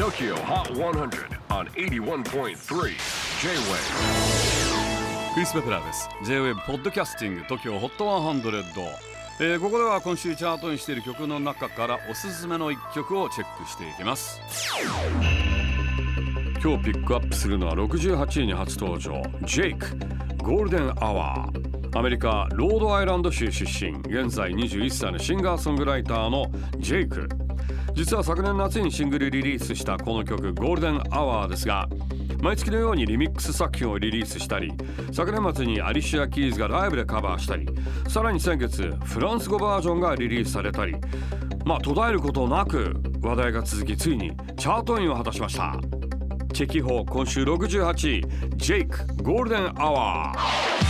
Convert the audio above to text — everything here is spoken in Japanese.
TOKYO HOT 100 on 81.3 J-WAVE クリス・ペプラーです。J-WAVE ポッドキャスティング TOKYO HOT 100、えーここでは今週チャートインしている曲の中からおすすめの一曲をチェックしていきます。今日ピックアップするのは68位に初登場。Jake ゴールデンアワーアメリカロードアイランド州出身。現在21歳のシンガーソングライターのJVKE。実は昨年夏にシングルリリースしたこの曲 Golden Hour ですが毎月のようにリミックス作品をリリースしたり昨年末にアリシア・キーズがライブでカバーしたりさらに先月フランス語バージョンがリリースされたりまあ途絶えることなく話題が続きついにチャートインを果たしました。 Check it out 今週68位 JVKE Golden Hour。